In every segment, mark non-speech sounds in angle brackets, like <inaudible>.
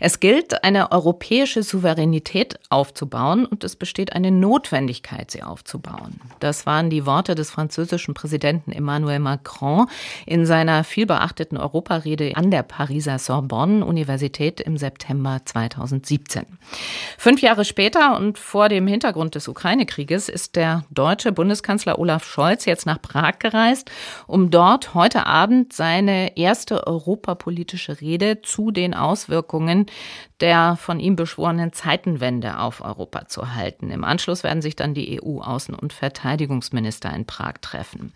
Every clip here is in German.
Es gilt, eine europäische Souveränität aufzubauen und es besteht eine Notwendigkeit, sie aufzubauen. Das waren die Worte des französischen Präsidenten Emmanuel Macron in seiner vielbeachteten Europarede an der Pariser Sorbonne Universität im September 2017. Fünf Jahre später und vor dem Hintergrund des Ukraine-Krieges ist der deutsche Bundeskanzler Olaf Scholz jetzt nach Prag gereist, um dort heute Abend seine erste europapolitische Rede zu den Auswirkungen der von ihm beschworenen Zeitenwende auf Europa zu halten. Im Anschluss werden sich dann die EU-Außen- und Verteidigungsminister in Prag treffen.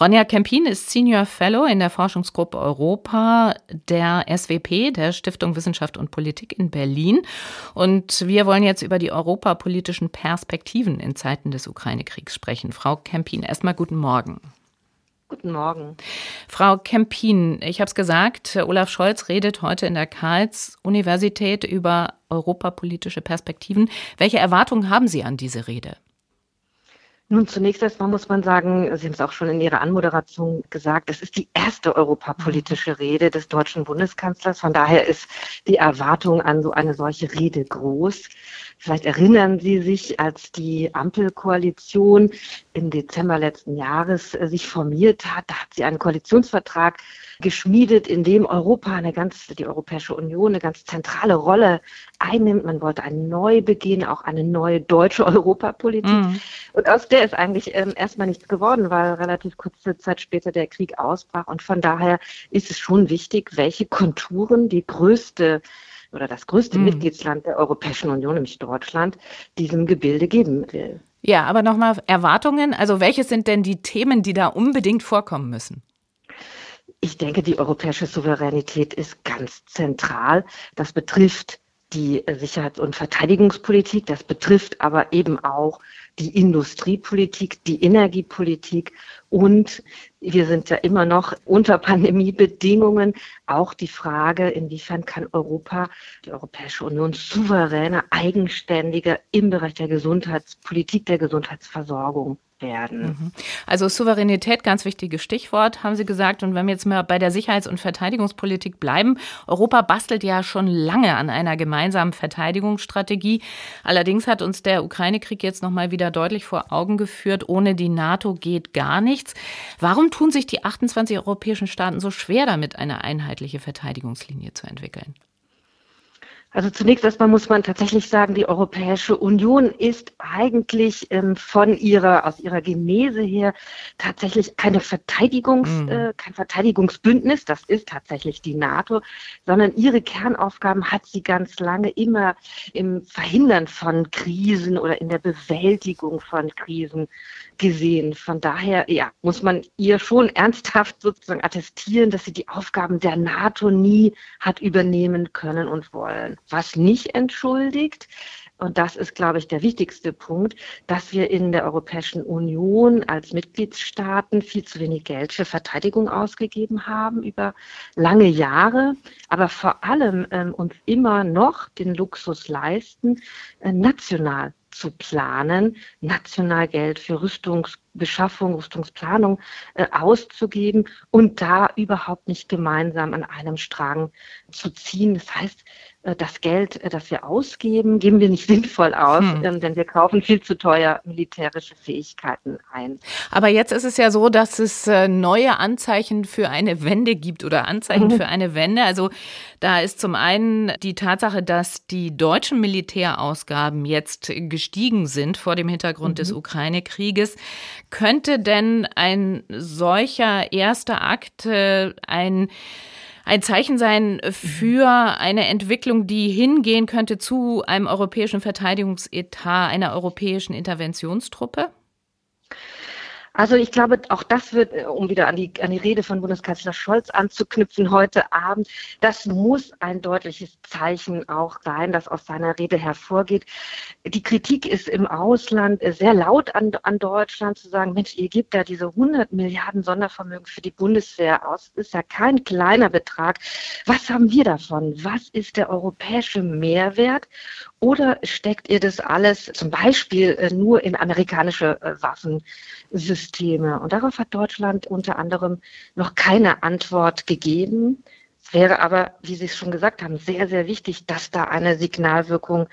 Ronja Kempin ist Senior Fellow in der Forschungsgruppe Europa der SWP, der Stiftung Wissenschaft und Politik in Berlin. Und wir wollen jetzt über die europapolitischen Perspektiven in Zeiten des Ukraine-Kriegs sprechen. Frau Kempin, erstmal guten Morgen. Guten Morgen. Frau Kempin, ich habe es gesagt, Olaf Scholz redet heute in der Karls-Universität über europapolitische Perspektiven. Welche Erwartungen haben Sie an diese Rede? Nun, zunächst erstmal muss man sagen, Sie haben es auch schon in Ihrer Anmoderation gesagt, das ist die erste europapolitische Rede des deutschen Bundeskanzlers. Von daher ist die Erwartung an so eine solche Rede groß. Vielleicht erinnern Sie sich, als die Ampelkoalition im Dezember letzten Jahres äh, sich formiert hat, da hat sie einen Koalitionsvertrag geschmiedet, in dem Europa eine ganz, die Europäische Union eine ganz zentrale Rolle einnimmt. Man wollte einen Neubeginn, auch eine neue deutsche <laughs> Europapolitik. Mhm. Und aus der ist eigentlich ähm, erstmal nichts geworden, weil relativ kurze Zeit später der Krieg ausbrach. Und von daher ist es schon wichtig, welche Konturen die größte oder das größte mhm. Mitgliedsland der Europäischen Union, nämlich Deutschland, diesem Gebilde geben will. Ja, aber nochmal Erwartungen. Also welche sind denn die Themen, die da unbedingt vorkommen müssen? Ich denke, die europäische Souveränität ist ganz zentral. Das betrifft die Sicherheits- und Verteidigungspolitik, das betrifft aber eben auch die Industriepolitik, die Energiepolitik und wir sind ja immer noch unter Pandemiebedingungen auch die Frage, inwiefern kann Europa, die Europäische Union souveräner, eigenständiger im Bereich der Gesundheitspolitik, der Gesundheitsversorgung werden. Mhm. Also Souveränität, ganz wichtiges Stichwort, haben Sie gesagt. Und wenn wir jetzt mal bei der Sicherheits- und Verteidigungspolitik bleiben, Europa bastelt ja schon lange an einer gemeinsamen Verteidigungsstrategie. Allerdings hat uns der Ukraine-Krieg jetzt noch mal wieder deutlich vor Augen geführt, ohne die NATO geht gar nichts. Warum tun sich die 28 europäischen Staaten so schwer damit, eine einheitliche Verteidigungslinie zu entwickeln? Also zunächst erstmal muss man tatsächlich sagen, die Europäische Union ist eigentlich ähm, von ihrer, aus ihrer Genese her tatsächlich keine Verteidigungs, mhm. äh, kein Verteidigungsbündnis, das ist tatsächlich die NATO, sondern ihre Kernaufgaben hat sie ganz lange immer im Verhindern von Krisen oder in der Bewältigung von Krisen gesehen. Von daher, ja, muss man ihr schon ernsthaft sozusagen attestieren, dass sie die Aufgaben der NATO nie hat übernehmen können und wollen. Was nicht entschuldigt, und das ist, glaube ich, der wichtigste Punkt, dass wir in der Europäischen Union als Mitgliedstaaten viel zu wenig Geld für Verteidigung ausgegeben haben über lange Jahre, aber vor allem ähm, uns immer noch den Luxus leisten, äh, national zu planen, national Geld für Rüstungsbeschaffung, Rüstungsplanung äh, auszugeben und da überhaupt nicht gemeinsam an einem Strang zu ziehen. Das heißt, äh, das Geld, äh, das wir ausgeben, geben wir nicht <laughs> sinnvoll aus, hm. Ähm, denn wir kaufen viel zu teuer militärische Fähigkeiten ein. Aber jetzt ist es ja so, dass es äh, neue Anzeichen für eine Wende gibt oder Anzeichen mhm. für eine Wende. Also da ist zum einen die Tatsache, dass die deutschen Militärausgaben jetzt gestiegen sind vor dem Hintergrund mhm. des Ukraine-Krieges. Könnte denn ein solcher erster Akt ein ein Zeichen sein für eine Entwicklung, die hingehen könnte zu einem europäischen Verteidigungsetat, einer europäischen Interventionstruppe? Also ich glaube, auch das wird, äh, um wieder an die, an die Rede von Bundeskanzler Scholz anzuknüpfen heute Abend, das muss ein deutliches Zeichen auch sein, das aus seiner Rede hervorgeht. Die Kritik ist im Ausland sehr laut an, an Deutschland zu sagen, Mensch, ihr gebt da diese 100 Milliarden Sondervermögen für die Bundeswehr aus. Das ist ja kein kleiner Betrag. Was haben wir davon? Was ist der europäische Mehrwert? Oder steckt ihr das alles zum Beispiel äh, nur in amerikanische äh, Waffensysteme? Und darauf hat Deutschland unter anderem noch keine Antwort gegeben. Es wäre aber, wie Sie es schon gesagt haben, sehr, sehr wichtig, dass da eine Signalwirkung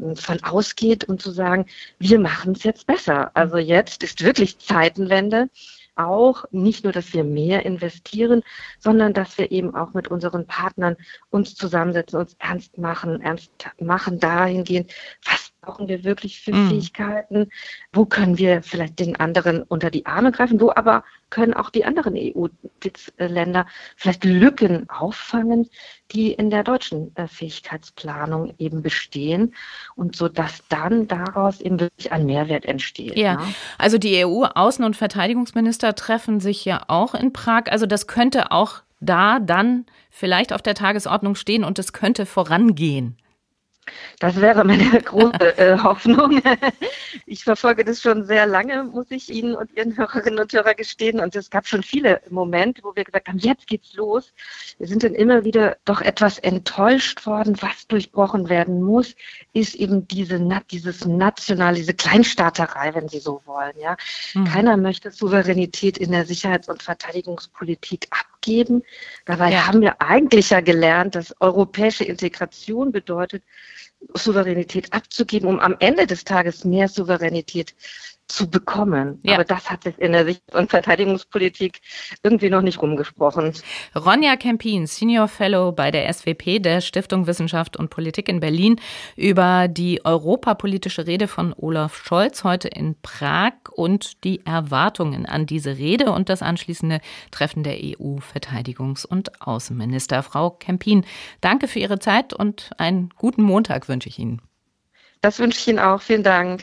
ähm, von ausgeht und zu sagen, wir machen es jetzt besser. Also jetzt ist wirklich Zeitenwende auch nicht nur, dass wir mehr investieren, sondern dass wir eben auch mit unseren Partnern uns zusammensetzen, uns ernst machen, ernst machen dahingehend, was brauchen wir wirklich für mm. Fähigkeiten, wo können wir vielleicht den anderen unter die Arme greifen, wo aber können auch die anderen EU-Länder vielleicht Lücken auffangen, die in der deutschen äh, Fähigkeitsplanung eben bestehen und so dass dann daraus eben wirklich ein Mehrwert entsteht. Ja, ja. also die EU-Außen- und Verteidigungsminister treffen sich ja auch in Prag. Also das könnte auch da dann vielleicht auf der Tagesordnung stehen und es könnte vorangehen. Das wäre meine <laughs> große äh, Hoffnung. <laughs> Ich verfolge das schon sehr lange, muss ich Ihnen und Ihren Hörerinnen und Hörern gestehen. Und es gab schon viele Momente, wo wir gesagt haben, jetzt geht's los. Wir sind dann immer wieder doch etwas enttäuscht worden. Was durchbrochen werden muss, ist eben diese, dieses national, diese Kleinstaaterei, wenn Sie so wollen. Ja, mhm. Keiner möchte Souveränität in der Sicherheits- und Verteidigungspolitik abgeben. Dabei ja. haben wir eigentlich ja gelernt, dass europäische Integration bedeutet, Souveränität abzugeben, um am Ende des Tages mehr Souveränität zu bekommen. Ja. Aber das hat sich in der Sicht- und Verteidigungspolitik irgendwie noch nicht rumgesprochen. Ronja Kempin, Senior Fellow bei der SWP der Stiftung Wissenschaft und Politik in Berlin, über die europapolitische Rede von Olaf Scholz heute in Prag und die Erwartungen an diese Rede und das anschließende Treffen der EU-Verteidigungs- und Außenminister. Frau Kempin, danke für Ihre Zeit und einen guten Montag wünsche ich Ihnen. Das wünsche ich Ihnen auch. Vielen Dank.